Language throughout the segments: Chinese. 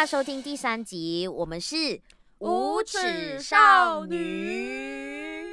家收听第三集，我们是无耻少女。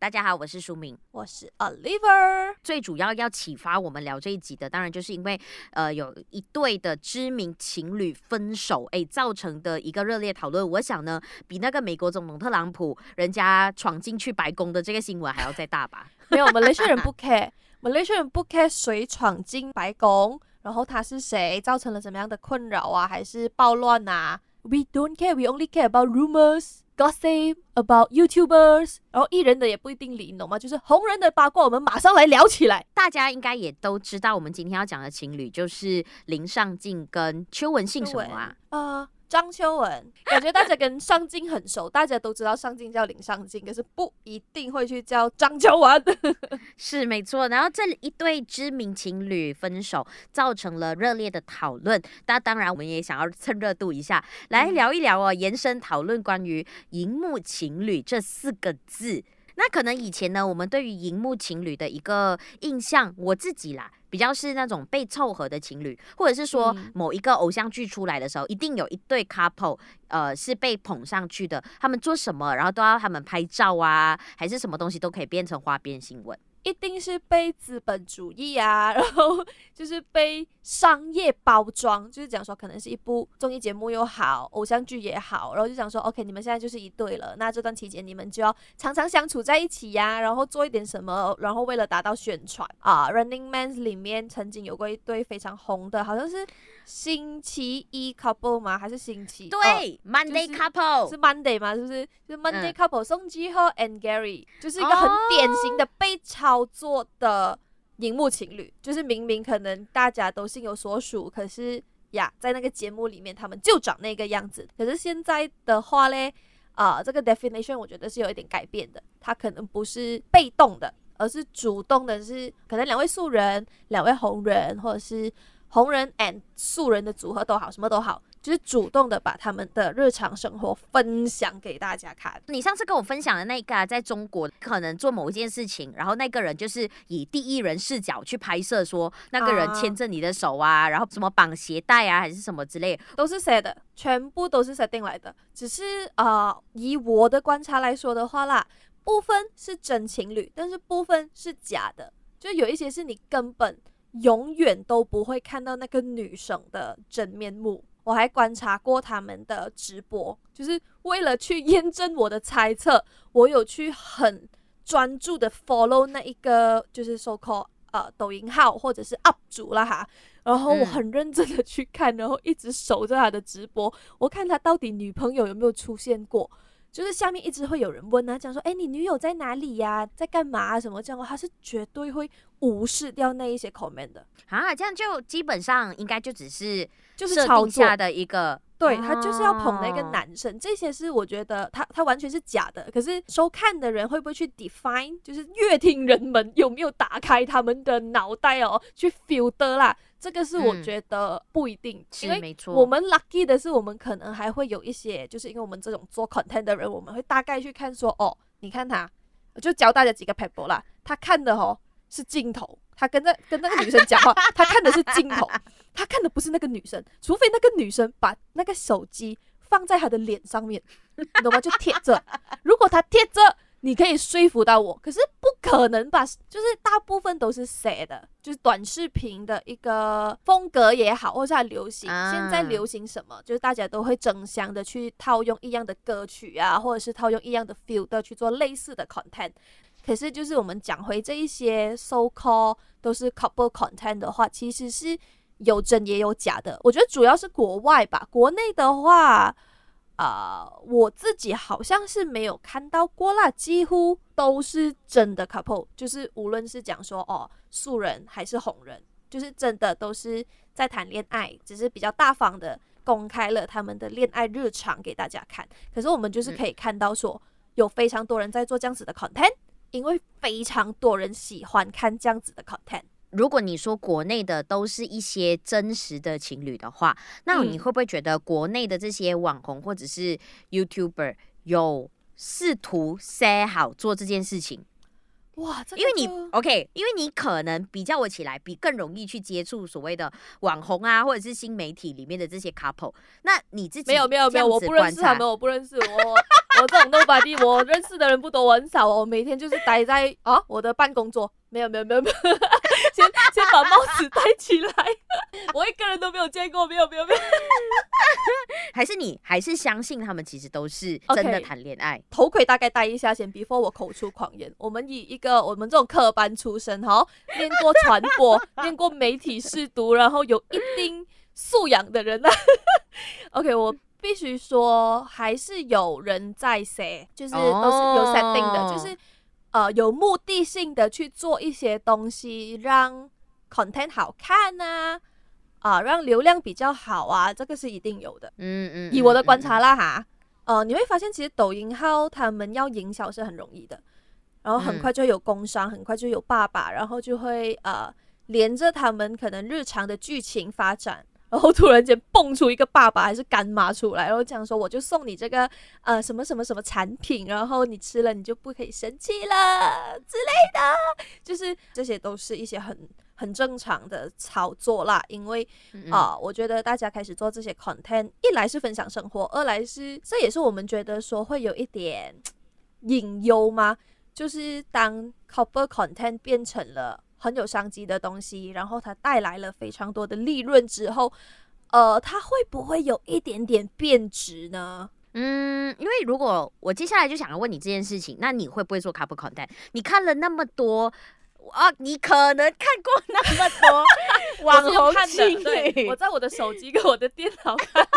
大家好，我是舒明，我是 Oliver。最主要要启发我们聊这一集的，当然就是因为呃有一对的知名情侣分手，哎，造成的一个热烈讨论。我想呢，比那个美国总统特朗普人家闯进去白宫的这个新闻还要再大吧？没有，马来西亚人不 care，马来西亚人不 care 谁闯进白宫，然后他是谁，造成了什么样的困扰啊，还是暴乱啊？We don't care, we only care about rumors. Gossip about YouTubers，然后艺人的也不一定理，你懂吗？就是红人的八卦，我们马上来聊起来。大家应该也都知道，我们今天要讲的情侣就是林尚静跟邱文信什么啊？呃。张秋文，感觉大家跟上镜很熟，大家都知道上镜叫林上镜，可是不一定会去叫张秋文。是没错，然后这一对知名情侣分手，造成了热烈的讨论。那当然，我们也想要蹭热度一下，来聊一聊哦，延伸讨论关于“荧幕情侣”这四个字。那可能以前呢，我们对于荧幕情侣的一个印象，我自己啦，比较是那种被凑合的情侣，或者是说某一个偶像剧出来的时候，一定有一对 couple，呃，是被捧上去的，他们做什么，然后都要他们拍照啊，还是什么东西都可以变成花边新闻。一定是被资本主义啊，然后就是被商业包装，就是讲说可能是一部综艺节目又好，偶像剧也好，然后就讲说，OK，你们现在就是一对了，那这段期间你们就要常常相处在一起呀，然后做一点什么，然后为了达到宣传啊，《Running Man》里面曾经有过一对非常红的，好像是。星期一 couple 吗？还是星期？对、哦、，Monday couple 是 Monday 吗？是不是？就是 Monday couple，宋智浩 and Gary，就是一个很典型的被操作的荧幕情侣。就是明明可能大家都心有所属，可是呀，在那个节目里面，他们就长那个样子。可是现在的话嘞，啊、这个 definition 我觉得是有一点改变的。他可能不是被动的，而是主动的，是可能两位素人、两位红人，或者是。红人 and 素人的组合都好，什么都好，就是主动的把他们的日常生活分享给大家看。你上次跟我分享的那个、啊，在中国可能做某一件事情，然后那个人就是以第一人视角去拍摄，说那个人牵着你的手啊，然后什么绑鞋带啊，还是什么之类，都是 set 的，全部都是 setting 来的。只是啊、呃，以我的观察来说的话啦，部分是真情侣，但是部分是假的，就有一些是你根本。永远都不会看到那个女生的真面目。我还观察过他们的直播，就是为了去验证我的猜测，我有去很专注的 follow 那一个就是 so called 呃抖音号或者是 up 主啦哈，然后我很认真的去看，然后一直守着他的直播，我看他到底女朋友有没有出现过。就是下面一直会有人问啊，讲说，哎，你女友在哪里呀、啊？在干嘛、啊？什么这样？他是绝对会无视掉那一些 comment 的啊，这样就基本上应该就只是就是设定下的一个，对，他就是要捧那个男生，这些是我觉得他他完全是假的。可是收看的人会不会去 define？就是 阅听人们有没有打开他们的脑袋哦，去 filter 啦？这个是我觉得不一定，嗯、因为我们 lucky 的是，我们可能还会有一些，就是因为我们这种做 content 的人，我们会大概去看说，哦，你看他，就教大家几个 paper 啦。他看的哦是镜头，他跟那跟那个女生讲话，他看的是镜头，他看的不是那个女生，除非那个女生把那个手机放在他的脸上面，你懂吗？就贴着，如果他贴着。你可以说服到我，可是不可能吧？就是大部分都是谁的，就是短视频的一个风格也好，或者它流行。啊、现在流行什么？就是大家都会争相的去套用一样的歌曲啊，或者是套用一样的 filter 去做类似的 content。可是就是我们讲回这一些 so call 都是 couple content 的话，其实是有真也有假的。我觉得主要是国外吧，国内的话。啊，uh, 我自己好像是没有看到过啦，几乎都是真的 couple，就是无论是讲说哦素人还是红人，就是真的都是在谈恋爱，只是比较大方的公开了他们的恋爱日常给大家看。可是我们就是可以看到说，有非常多人在做这样子的 content，因为非常多人喜欢看这样子的 content。如果你说国内的都是一些真实的情侣的话，那你会不会觉得国内的这些网红或者是 YouTuber 有试图 say 好做这件事情？哇，这个、因为你 OK，因为你可能比较我起来，比更容易去接触所谓的网红啊，或者是新媒体里面的这些 couple。那你自己没有没有没有，我不认识他们，我不认识我我这种 nobody，我认识的人不多，我很少，我每天就是待在啊我的办公桌。没有没有没有把帽子戴起来。我一个人都没有见过，没有没有没有。还是你还是相信他们其实都是真的谈恋爱？Okay, 头盔大概戴一下先，before 我口出狂言。我们以一个我们这种科班出身哈，念过传播，念过媒体试读，然后有一定素养的人呢。OK，我必须说，还是有人在 say，就是都是有 setting 的，oh. 就是。呃，有目的性的去做一些东西，让 content 好看啊，啊、呃，让流量比较好啊，这个是一定有的。嗯嗯，以我的观察啦哈，呃，你会发现其实抖音号他们要营销是很容易的，然后很快就有工商，很快就有爸爸，然后就会呃连着他们可能日常的剧情发展。然后突然间蹦出一个爸爸还是干妈出来，然后讲说，我就送你这个呃什么什么什么产品，然后你吃了你就不可以生气了之类的，就是这些都是一些很很正常的操作啦。因为啊、呃，我觉得大家开始做这些 content，一来是分享生活，二来是这也是我们觉得说会有一点隐忧吗？就是当 copper content 变成了。很有商机的东西，然后它带来了非常多的利润之后，呃，它会不会有一点点变质呢？嗯，因为如果我接下来就想要问你这件事情，那你会不会做 copper content？你看了那么多啊，你可能看过那么多 网红情侣，对，我在我的手机跟我的电脑看。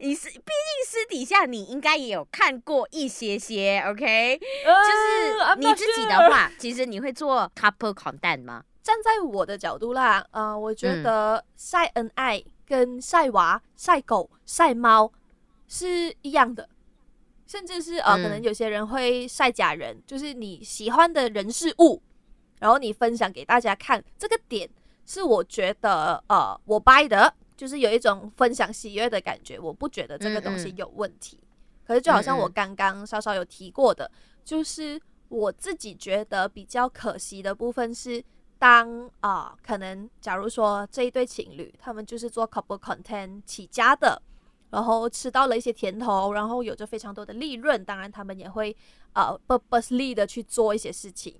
你是毕竟私底下你应该也有看过一些些，OK？、呃、就是你自己的话，其实你会做 couple content 吗？站在我的角度啦，呃，我觉得晒恩爱跟晒娃、晒狗、晒猫是一样的，甚至是呃，可能有些人会晒假人，就是你喜欢的人事物，然后你分享给大家看，这个点是我觉得呃，我 buy 的。就是有一种分享喜悦的感觉，我不觉得这个东西有问题。嗯嗯，可是就好像我刚刚稍稍有提过的，就是我自己觉得比较可惜的部分是当，当、呃、啊可能假如说这一对情侣他们就是做 couple content 起家的，然后吃到了一些甜头，然后有着非常多的利润，当然他们也会啊、呃、purposely 的去做一些事情，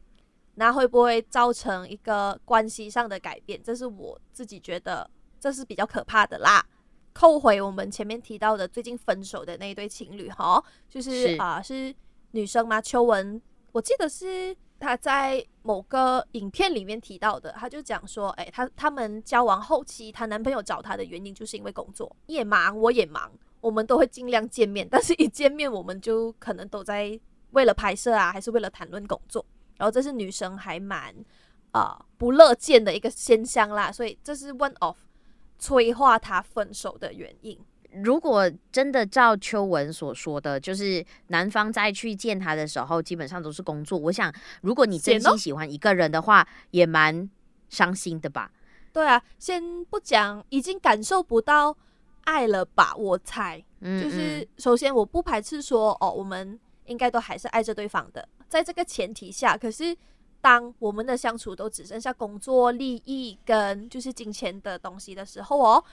那会不会造成一个关系上的改变？这是我自己觉得。这是比较可怕的啦。扣回我们前面提到的最近分手的那一对情侣哈，就是啊是女生吗？秋文，我记得是她在某个影片里面提到的，她就讲说，哎，她他们交往后期，她男朋友找她的原因就是因为工作，也忙，我也忙，我们都会尽量见面，但是一见面我们就可能都在为了拍摄啊，还是为了谈论工作，然后这是女生还蛮啊、不乐见的一个现象啦，所以这是 one of。催化他分手的原因。如果真的照秋文所说的，就是男方再去见他的时候，基本上都是工作。我想，如果你真心喜欢一个人的话，也蛮伤心的吧？对啊，先不讲，已经感受不到爱了吧？我猜，嗯嗯，就是首先我不排斥说，哦，我们应该都还是爱着对方的。在这个前提下，可是。当我们的相处都只剩下工作利益跟就是金钱的东西的时候哦，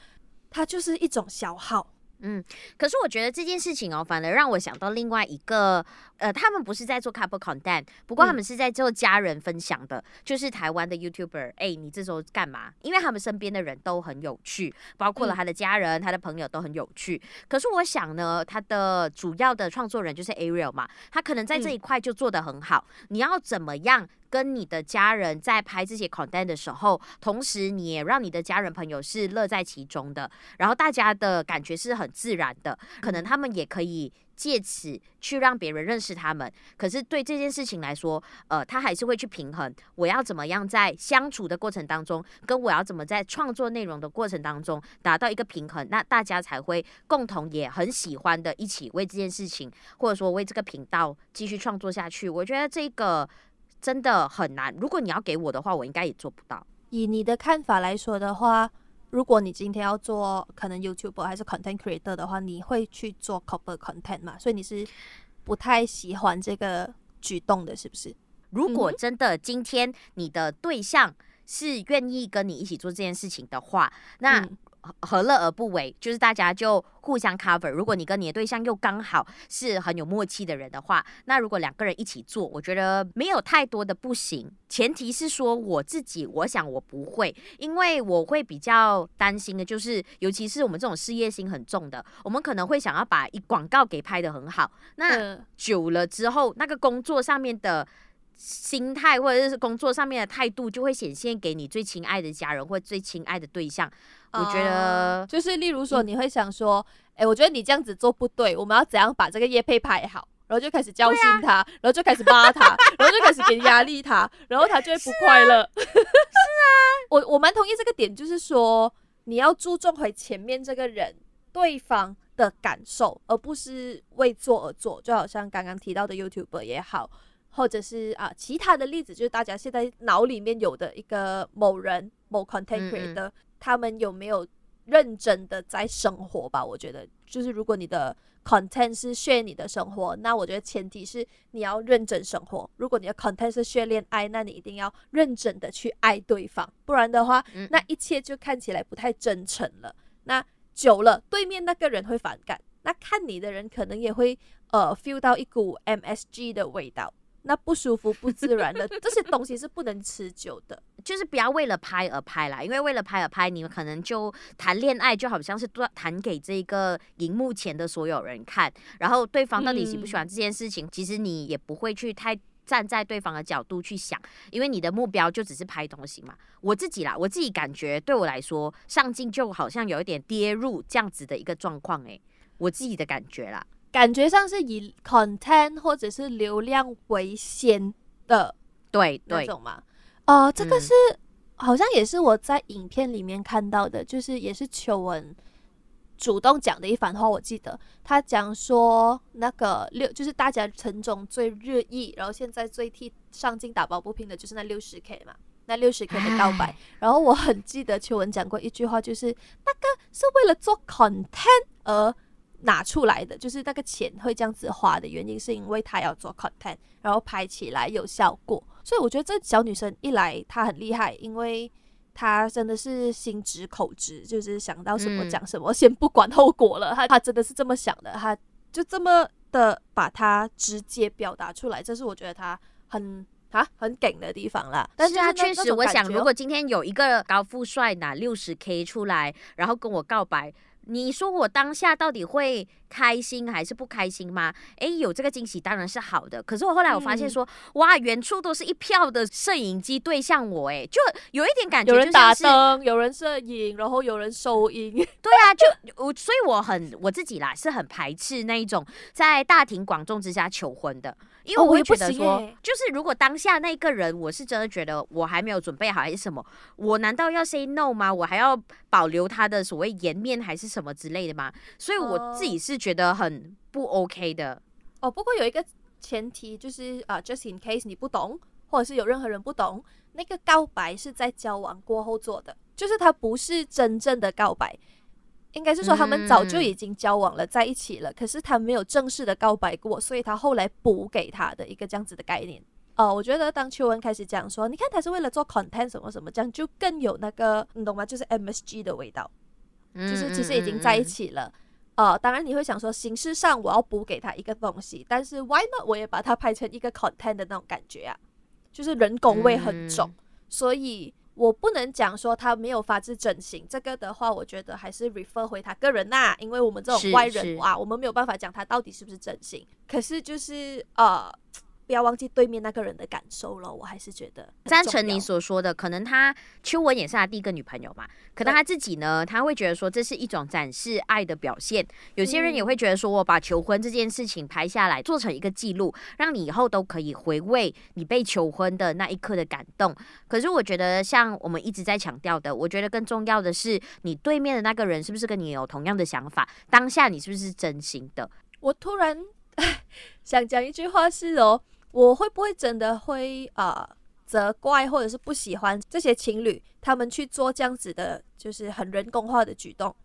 它就是一种消耗。嗯，可是我觉得这件事情哦，反而让我想到另外一个，呃，他们不是在做 couple content，不过他们是在做家人分享的，嗯、就是台湾的 YouTuber。哎、欸，你这时候干嘛？因为他们身边的人都很有趣，包括了他的家人、嗯、他的朋友都很有趣。可是我想呢，他的主要的创作人就是 Ariel 嘛，他可能在这一块就做得很好。嗯、你要怎么样？跟你的家人在拍这些 content 的时候，同时你也让你的家人朋友是乐在其中的，然后大家的感觉是很自然的，可能他们也可以借此去让别人认识他们。可是对这件事情来说，呃，他还是会去平衡，我要怎么样在相处的过程当中，跟我要怎么在创作内容的过程当中达到一个平衡，那大家才会共同也很喜欢的一起为这件事情，或者说为这个频道继续创作下去。我觉得这个。真的很难。如果你要给我的话，我应该也做不到。以你的看法来说的话，如果你今天要做可能 YouTuber 还是 Content Creator 的话，你会去做 Couple Content 嘛？所以你是不太喜欢这个举动的，是不是？如果真的今天你的对象是愿意跟你一起做这件事情的话，那、嗯。何乐而不为？就是大家就互相 cover。如果你跟你的对象又刚好是很有默契的人的话，那如果两个人一起做，我觉得没有太多的不行。前提是说我自己，我想我不会，因为我会比较担心的，就是尤其是我们这种事业心很重的，我们可能会想要把一广告给拍得很好。那久了之后，那个工作上面的。心态或者是工作上面的态度，就会显现给你最亲爱的家人或最亲爱的对象。我觉得、uh, 就是，例如说，你会想说，哎、欸，我觉得你这样子做不对，我们要怎样把这个业配排好？然后就开始教训他，啊、然后就开始骂他，然后就开始给压力他，然后他就会不快乐。是啊，是啊我我蛮同意这个点，就是说你要注重回前面这个人对方的感受，而不是为做而做。就好像刚刚提到的 YouTuber 也好。或者是啊，其他的例子就是大家现在脑里面有的一个某人某 content creator，他们有没有认真的在生活吧？我觉得就是如果你的 content 是 share 你的生活，那我觉得前提是你要认真生活。如果你的 content 是 share 恋爱，那你一定要认真的去爱对方，不然的话，那一切就看起来不太真诚了。那久了，对面那个人会反感，那看你的人可能也会呃 feel 到一股 MSG 的味道。那不舒服、不自然的这些东西是不能持久的，就是不要为了拍而拍啦。因为为了拍而拍，你们可能就谈恋爱就好像是谈给这个荧幕前的所有人看，然后对方到底喜不喜欢这件事情，嗯、其实你也不会去太站在对方的角度去想，因为你的目标就只是拍东西嘛。我自己啦，我自己感觉对我来说，上镜就好像有一点跌入这样子的一个状况诶，我自己的感觉啦。感觉上是以 content 或者是流量为先的，对那种嘛。哦、呃，这个是、嗯、好像也是我在影片里面看到的，就是也是秋文主动讲的一番话。我记得他讲说，那个六就是大家城中最热议，然后现在最替上镜打抱不平的就是那六十 K 嘛，那六十 K 的告白。然后我很记得秋文讲过一句话，就是那个是为了做 content 而。拿出来的就是那个钱会这样子花的原因，是因为他要做 content，然后拍起来有效果。所以我觉得这小女生一来她很厉害，因为她真的是心直口直，就是想到什么讲什么，嗯、先不管后果了。她她真的是这么想的，她就这么的把它直接表达出来，这是我觉得她很啊很梗的地方啦。但是她确实，我想如果今天有一个高富帅拿六十 K 出来，然后跟我告白。你说我当下到底会开心还是不开心吗？哎，有这个惊喜当然是好的。可是我后来我发现说，嗯、哇，远处都是一票的摄影机对向我，哎，就有一点感觉，有人打灯，有人摄影，然后有人收音。对啊，就我，所以我很我自己啦，是很排斥那一种在大庭广众之下求婚的。因为我会觉得说，哦、就是如果当下那个人，我是真的觉得我还没有准备好，还是什么，我难道要 say no 吗？我还要保留他的所谓颜面，还是什么之类的吗？所以我自己是觉得很不 OK 的。哦，不过有一个前提就是啊、uh,，just in case 你不懂，或者是有任何人不懂，那个告白是在交往过后做的，就是他不是真正的告白。应该是说他们早就已经交往了，在一起了，嗯、可是他没有正式的告白过，所以他后来补给他的一个这样子的概念。哦，我觉得当秋文开始讲说，你看他是为了做 content 什么什么，这样就更有那个，你懂吗？就是 MSG 的味道，嗯、就是其实已经在一起了。哦、呃，当然你会想说，形式上我要补给他一个东西，但是 why not 我也把它拍成一个 content 的那种感觉啊，就是人工味很重，嗯、所以。我不能讲说他没有发自真心，这个的话，我觉得还是 refer 回他个人呐、啊，因为我们这种外人啊，我们没有办法讲他到底是不是真心。可是就是呃。不要忘记对面那个人的感受了，我还是觉得赞成你所说的。可能他秋文也是他第一个女朋友嘛，可能他自己呢，他会觉得说这是一种展示爱的表现。有些人也会觉得说，我把求婚这件事情拍下来，做成一个记录，让你以后都可以回味你被求婚的那一刻的感动。可是我觉得，像我们一直在强调的，我觉得更重要的是，你对面的那个人是不是跟你有同样的想法？当下你是不是真心的？我突然想讲一句话是哦。我会不会真的会啊、呃、责怪或者是不喜欢这些情侣他们去做这样子的，就是很人工化的举动？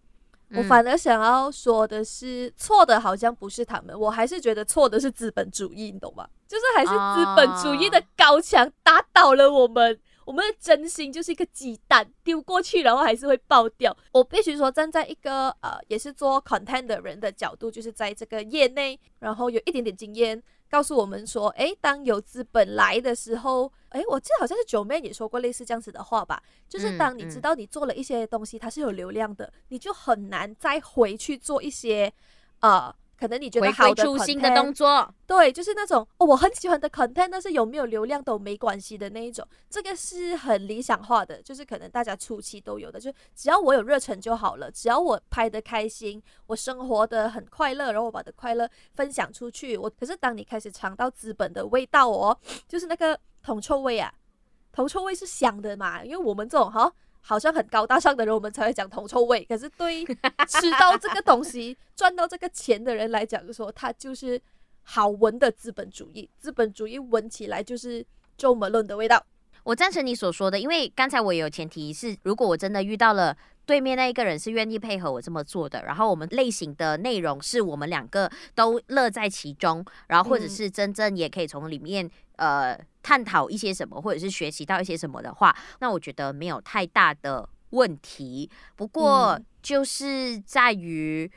我反而想要说的是，错的好像不是他们，我还是觉得错的是资本主义，你懂吗？就是还是资本主义的高墙打倒了我们。我们的真心就是一个鸡蛋丢过去，然后还是会爆掉。我必须说，站在一个呃，也是做 content 的人的角度，就是在这个业内，然后有一点点经验，告诉我们说，诶，当有资本来的时候，诶，我记得好像是九妹也说过类似这样子的话吧，就是当你知道你做了一些东西，它是有流量的，你就很难再回去做一些呃。可能你觉得好的初心的动作，对，就是那种哦，我很喜欢的 content，但是有没有流量都没关系的那一种，这个是很理想化的，就是可能大家初期都有的，就只要我有热忱就好了，只要我拍得开心，我生活的很快乐，然后我把的快乐分享出去，我可是当你开始尝到资本的味道哦，就是那个铜臭味啊，铜臭味是香的嘛，因为我们这种哈。好像很高大上的人，我们才会讲铜臭味。可是对吃到这个东西、赚到这个钱的人来讲，说它就是好闻的资本主义。资本主义闻起来就是 Jo Malone 的味道。我赞成你所说的，因为刚才我也有前提是，如果我真的遇到了对面那一个人是愿意配合我这么做的，然后我们类型的内容是我们两个都乐在其中，然后或者是真正也可以从里面。呃，探讨一些什么，或者是学习到一些什么的话，那我觉得没有太大的问题。不过就是在于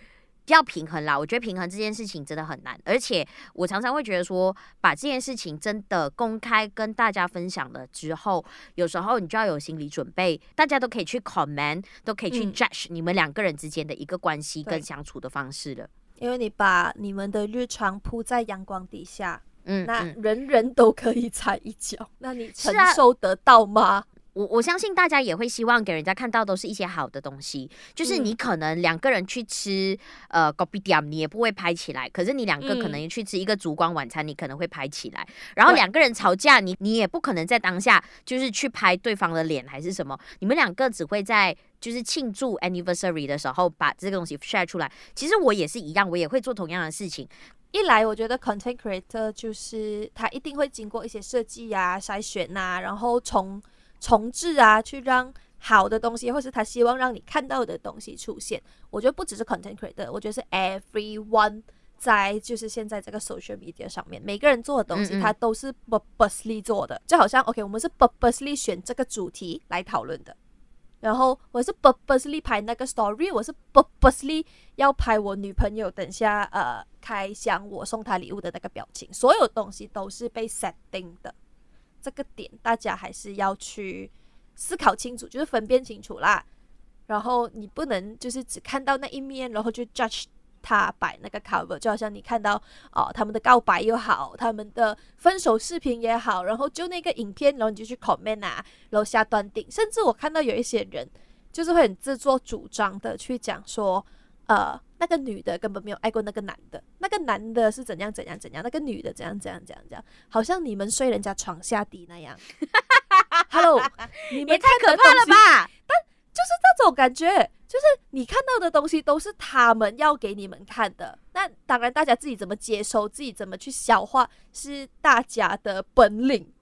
要平衡啦。我觉得平衡这件事情真的很难，而且我常常会觉得说，把这件事情真的公开跟大家分享了之后，有时候你就要有心理准备，大家都可以去 comment，都可以去 judge 你们两个人之间的一个关系跟相处的方式了。因为你把你们的日常铺在阳光底下。嗯，那人人都可以踩一脚，嗯、那你承受得到吗？啊、我我相信大家也会希望给人家看到都是一些好的东西。就是你可能两个人去吃、嗯、呃 kopitiam，你也不会拍起来。可是你两个可能去吃一个烛光晚餐，你可能会拍起来。然后两个人吵架，你你也不可能在当下就是去拍对方的脸还是什么。你们两个只会在就是庆祝 anniversary 的时候把这个东西 share 出来。其实我也是一样，我也会做同样的事情。一来，我觉得 content creator 就是他一定会经过一些设计啊、筛选啊，然后重重置啊，去让好的东西，或是他希望让你看到的东西出现。我觉得不只是 content creator，我觉得是 everyone 在就是现在这个 social media 上面，每个人做的东西，他都是 purposely 做的。就好像 OK，我们是 purposely 选这个主题来讨论的。然后我是 purposely 拍那个 story，我是 purposely 要拍我女朋友等下呃开箱我送她礼物的那个表情，所有东西都是被 setting 的。这个点大家还是要去思考清楚，就是分辨清楚啦。然后你不能就是只看到那一面，然后就 judge。他摆那个 cover，就好像你看到哦，他们的告白又好，他们的分手视频也好，然后就那个影片，然后你就去 comment 啊，然后下断定。甚至我看到有一些人，就是会很自作主张的去讲说，呃，那个女的根本没有爱过那个男的，那个男的是怎样怎样怎样，那个女的怎样怎样怎样怎样，好像你们睡人家床下底那样。Hello，你们也太可怕了吧？但就是这种感觉。就是你看到的东西都是他们要给你们看的，那当然大家自己怎么接收，自己怎么去消化是大家的本领，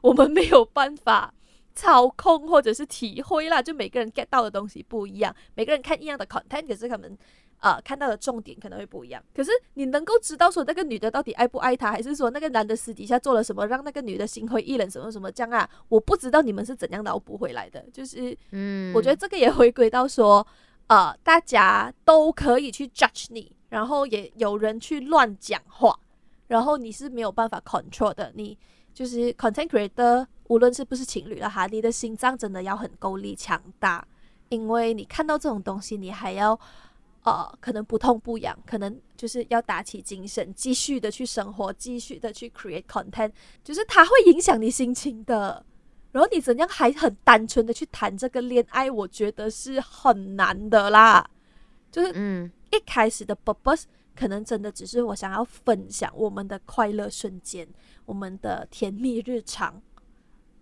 我们没有办法操控或者是体会啦。就每个人 get 到的东西不一样，每个人看一样的 content，可是他们。呃，看到的重点可能会不一样。可是你能够知道说那个女的到底爱不爱他，还是说那个男的私底下做了什么让那个女的心灰意冷什么什么这样啊？我不知道你们是怎样脑补回来的。就是，嗯，我觉得这个也回归到说，呃，大家都可以去 judge 你，然后也有人去乱讲话，然后你是没有办法 control 的。你就是 content creator，无论是不是情侣了哈，你的心脏真的要很够力强大，因为你看到这种东西，你还要。呃，可能不痛不痒，可能就是要打起精神，继续的去生活，继续的去 create content，就是它会影响你心情的。然后你怎样还很单纯的去谈这个恋爱，我觉得是很难的啦。就是嗯，一开始的 purpose 可能真的只是我想要分享我们的快乐瞬间，我们的甜蜜日常。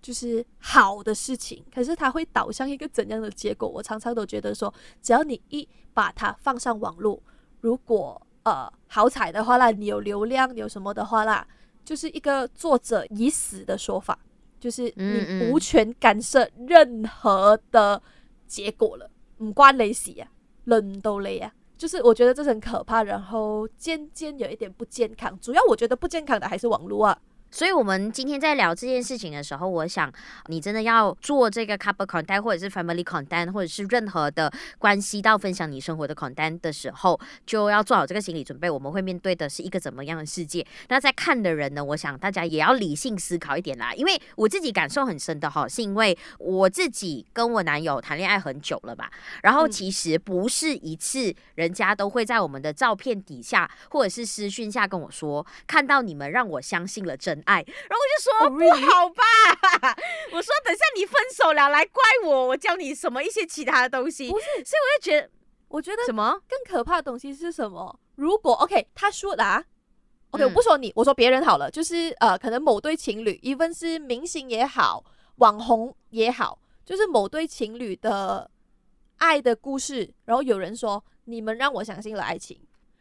就是好的事情，可是它会导向一个怎样的结果？我常常都觉得说，只要你一把它放上网络，如果呃好彩的话啦，你有流量，你有什么的话啦，就是一个作者已死的说法，就是你无权干涉任何的结果了，唔关你事啊。冷都累啊。就是我觉得这是很可怕，然后渐渐有一点不健康。主要我觉得不健康的还是网络啊。所以，我们今天在聊这件事情的时候，我想你真的要做这个 couple content，或者是 family content，或者是任何的关系到分享你生活的 content 的时候，就要做好这个心理准备。我们会面对的是一个怎么样的世界？那在看的人呢？我想大家也要理性思考一点啦。因为我自己感受很深的哈，是因为我自己跟我男友谈恋爱很久了吧。然后其实不是一次，人家都会在我们的照片底下或者是私讯下跟我说，看到你们让我相信了真爱，然后我就说、oh? 不好吧，我说等下你分手了来怪我，我教你什么一些其他的东西，不是，所以我就觉得，我觉得什么更可怕的东西是什么？如果 OK，他说的啊，OK，我不说你，我说别人好了，就是呃，可能某对情侣，even 是明星也好，网红也好，就是某对情侣的爱的故事，然后有人说你们让我相信了爱情，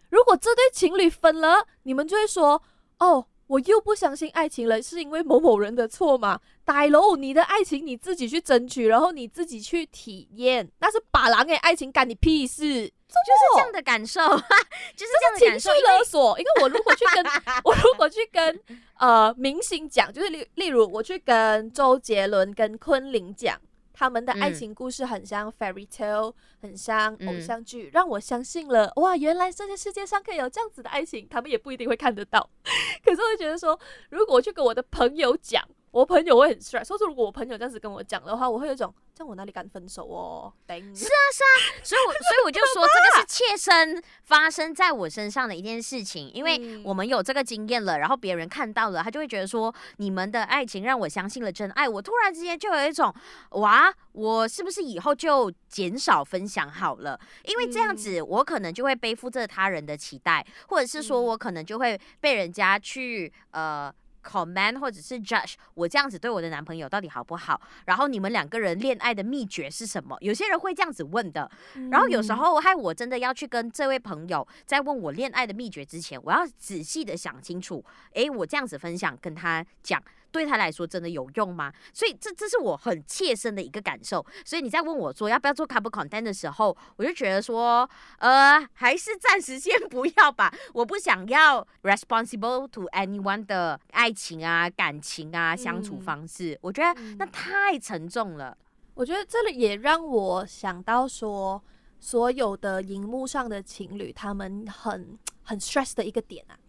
如果这对情侣分了，你们就会说哦。我又不相信爱情了，是因为某某人的错吗？大佬，你的爱情你自己去争取，然后你自己去体验，那是把狼给爱情干你屁事？就是这样的感受，就是这样的感受。情绪勒索，因为我如果去跟我如果去跟呃明星讲，就是例例如我去跟周杰伦、跟昆凌讲。他们的爱情故事很像 fairy tale，很像偶像剧，嗯，让我相信了哇，原来这个世界上可以有这样子的爱情，他们也不一定会看得到。可是我觉得说，如果我去跟我的朋友讲。我朋友会很 stress，所以说如果我朋友这样子跟我讲的话，我会有一种，这样我哪里敢分手哦？是啊是啊，所以我所以我就说这个是切身发生在我身上的一件事情，因为我们有这个经验了，然后别人看到了，他就会觉得说，你们的爱情让我相信了真爱，我突然之间就有一种，哇，我是不是以后就减少分享好了？因为这样子我可能就会背负着他人的期待，或者是说我可能就会被人家去呃。Comment 或者是 judge 我这样子对我的男朋友到底好不好？然后你们两个人恋爱的秘诀是什么？有些人会这样子问的。然后有时候害我真的要去跟这位朋友在问我恋爱的秘诀之前，我要仔细的想清楚。诶，我这样子分享跟他讲。对他来说真的有用吗？所以这这是我很切身的一个感受。所以你在问我说要不要做 couple content 的时候，我就觉得说，呃，还是暂时先不要吧。我不想要 responsible to anyone 的爱情啊、感情啊、相处方式。嗯、我觉得那太沉重了。我觉得这里也让我想到说，所有的荧幕上的情侣，他们很很 stress 的一个点啊。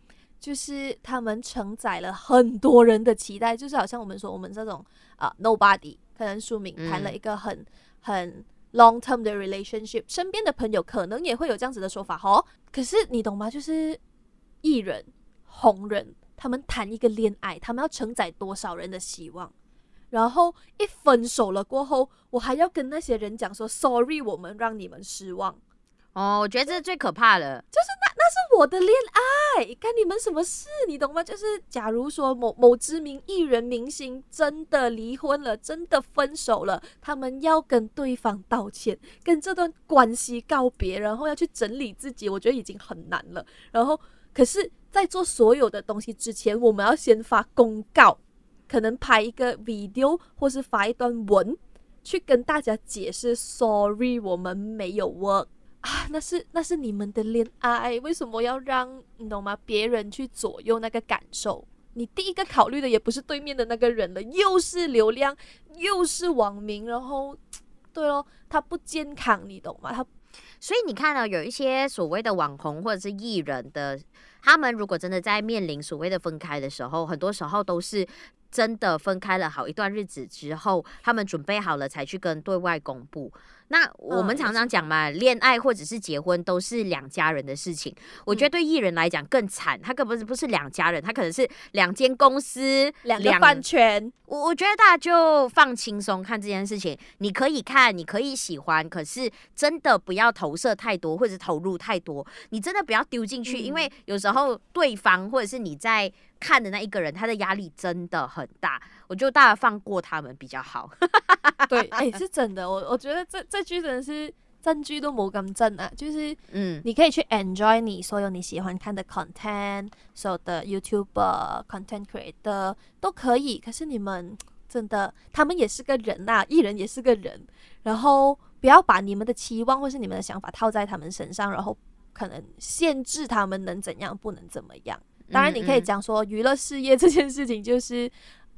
就是他们承载了很多人的期待，就是好像我们说我们这种啊、uh, nobody，可能书明谈了一个很、嗯、很 long term 的 relationship，身边的朋友可能也会有这样子的说法哦。可是你懂吗？就是艺人、红人，他们谈一个恋爱，他们要承载多少人的希望？然后一分手了过后，我还要跟那些人讲说 sorry，我们让你们失望。哦，我觉得这是最可怕的，就是那那是我的恋爱，干你们什么事？你懂吗？就是假如说某某知名艺人明星真的离婚了，真的分手了，他们要跟对方道歉，跟这段关系告别，然后要去整理自己，我觉得已经很难了。然后，可是，在做所有的东西之前，我们要先发公告，可能拍一个 video 或是发一段文，去跟大家解释，sorry，我们没有 work。啊，那是那是你们的恋爱，为什么要让你懂吗？别人去左右那个感受？你第一个考虑的也不是对面的那个人了，又是流量，又是网民，然后，对咯，他不健康，你懂吗？他，所以你看到有一些所谓的网红或者是艺人的，他们如果真的在面临所谓的分开的时候，很多时候都是真的分开了好一段日子之后，他们准备好了才去跟对外公布。那我们常常讲嘛，恋爱或者是结婚都是两家人的事情。我觉得对艺人来讲更惨，他根本不是两家人，他可能是两间公司、两个饭圈。我我觉得大家就放轻松看这件事情，你可以看，你可以喜欢，可是真的不要投射太多或者投入太多，你真的不要丢进去，因为有时候对方或者是你在看的那一个人，他的压力真的很大。我就大家放过他们比较好。对，哎、欸，是真的。我我觉得这这句真的是证据都没咁真啊。就是，嗯，你可以去 enjoy 你所有你喜欢看的 content，所有的 YouTuber content creator 都可以。可是你们真的，他们也是个人呐、啊，艺人也是个人。然后不要把你们的期望或是你们的想法套在他们身上，然后可能限制他们能怎样，不能怎么样。当然，你可以讲说娱乐事业这件事情就是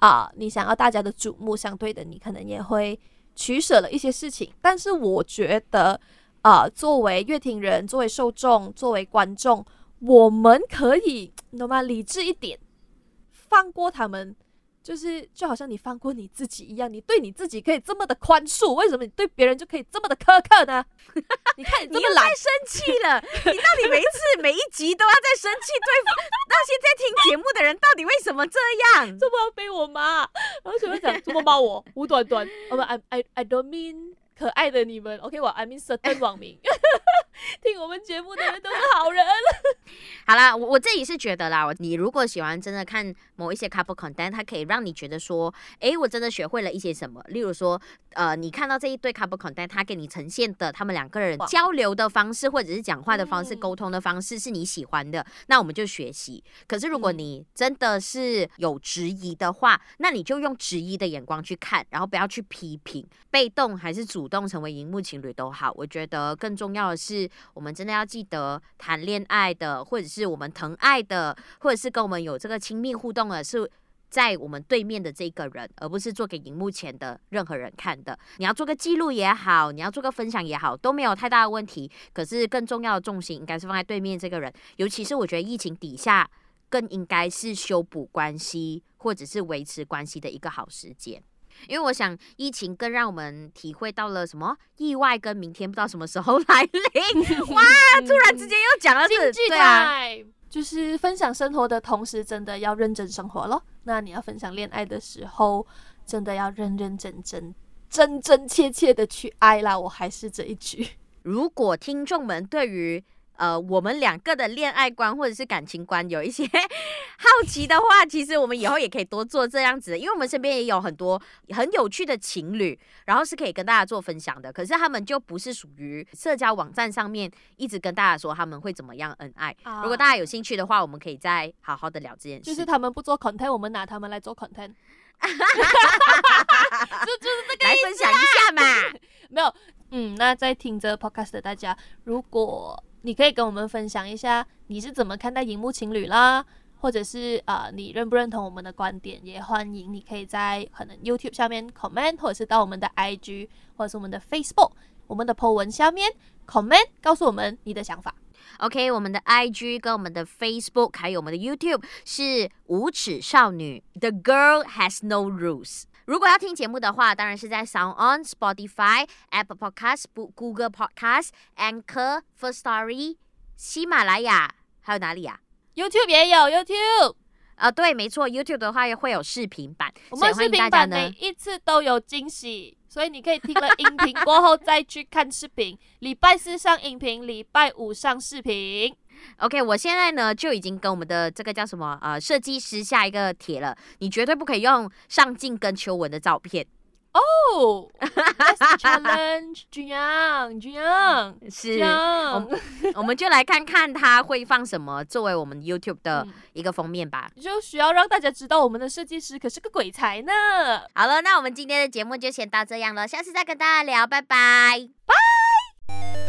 啊、你想要大家的瞩目，相对的，你可能也会取舍了一些事情。但是我觉得啊、作为乐听人，作为受众，作为观众，我们可以，懂吗？理智一点，放过他们。就是就好像你放过你自己一样，你对你自己可以这么的宽恕，为什么你对别人就可以这么的苛刻呢？你看你这么懒，生气了，你到底每一次每一集都要在生气？对那些在听节目的人，到底为什么这样？这么要被我骂？然后怎么讲？这么骂我？无端端？我们 I I I don't mean 可爱的你们，OK？我 I mean certain 网民。听我们节目的人都是好人。好啦，我我自己是觉得啦，你如果喜欢真的看某一些 couple content，它可以让你觉得说，诶，我真的学会了一些什么。例如说，呃，你看到这一对 couple content，它给你呈现的他们两个人交流的方式，或者是讲话的方式、沟通的方式是你喜欢的，那我们就学习。可是如果你真的是有质疑的话，那你就用质疑的眼光去看，然后不要去批评，被动还是主动成为荧幕情侣都好。我觉得更重要的是。我们真的要记得，谈恋爱的，或者是我们疼爱的，或者是跟我们有这个亲密互动的，是在我们对面的这个人，而不是做给荧幕前的任何人看的。你要做个记录也好，你要做个分享也好，都没有太大的问题。可是更重要的重心应该是放在对面这个人，尤其是我觉得疫情底下，更应该是修补关系或者是维持关系的一个好时间。因为我想，疫情更让我们体会到了什么意外跟明天不知道什么时候 来临。哇，突然之间又讲了这句，对啊，就是分享生活的同时，真的要认真生活咯。那你要分享恋爱的时候，真的要认认真真、真真切切的去爱啦。我还是这一句。如果听众们对于呃，我们两个的恋爱观或者是感情观有一些好奇的话，其实我们以后也可以多做这样子的，因为我们身边也有很多很有趣的情侣，然后是可以跟大家做分享的。可是他们就不是属于社交网站上面一直跟大家说他们会怎么样恩爱。如果大家有兴趣的话，我们可以再好好的聊这件事。就是他们不做 content，我们拿他们来做 content，就就是这个来分享一下嘛。没有，嗯，那在听着 podcast 的大家，如果你可以跟我们分享一下你是怎么看待荧幕情侣啦，或者是、呃，你认不认同我们的观点？也欢迎你可以在可能 YouTube 下面 comment，或者是到我们的 IG 或者是我们的 Facebook，我们的 po 文下面 comment，告诉我们你的想法。OK，我们的 IG 跟我们的 Facebook 还有我们的 YouTube 是无耻少女，The Girl Has No Rules。如果要听节目的话，当然是在 Sound On、Spotify、Apple Podcast、Google Podcast、Anchor、First Story、喜马拉雅，还有哪里呀？YouTube 也有 YouTube。啊，对，没错，YouTube 的话也会有视频版，我们视频版每一次都有惊喜，所以你可以听了音频过后再去看视频。礼拜四上音频，礼拜五上视频。OK，我现在呢就已经跟我们的这个叫什么呃设计师下一个帖了，你绝对不可以用上镜跟秋文的照片哦。Oh, challenge，君阳，君阳是，我们 我们就来看看他会放什么作为我们 YouTube 的一个封面吧。嗯，就需要让大家知道我们的设计师可是个鬼才呢。好了，那我们今天的节目就先到这样了，下次再跟大家聊，拜拜拜。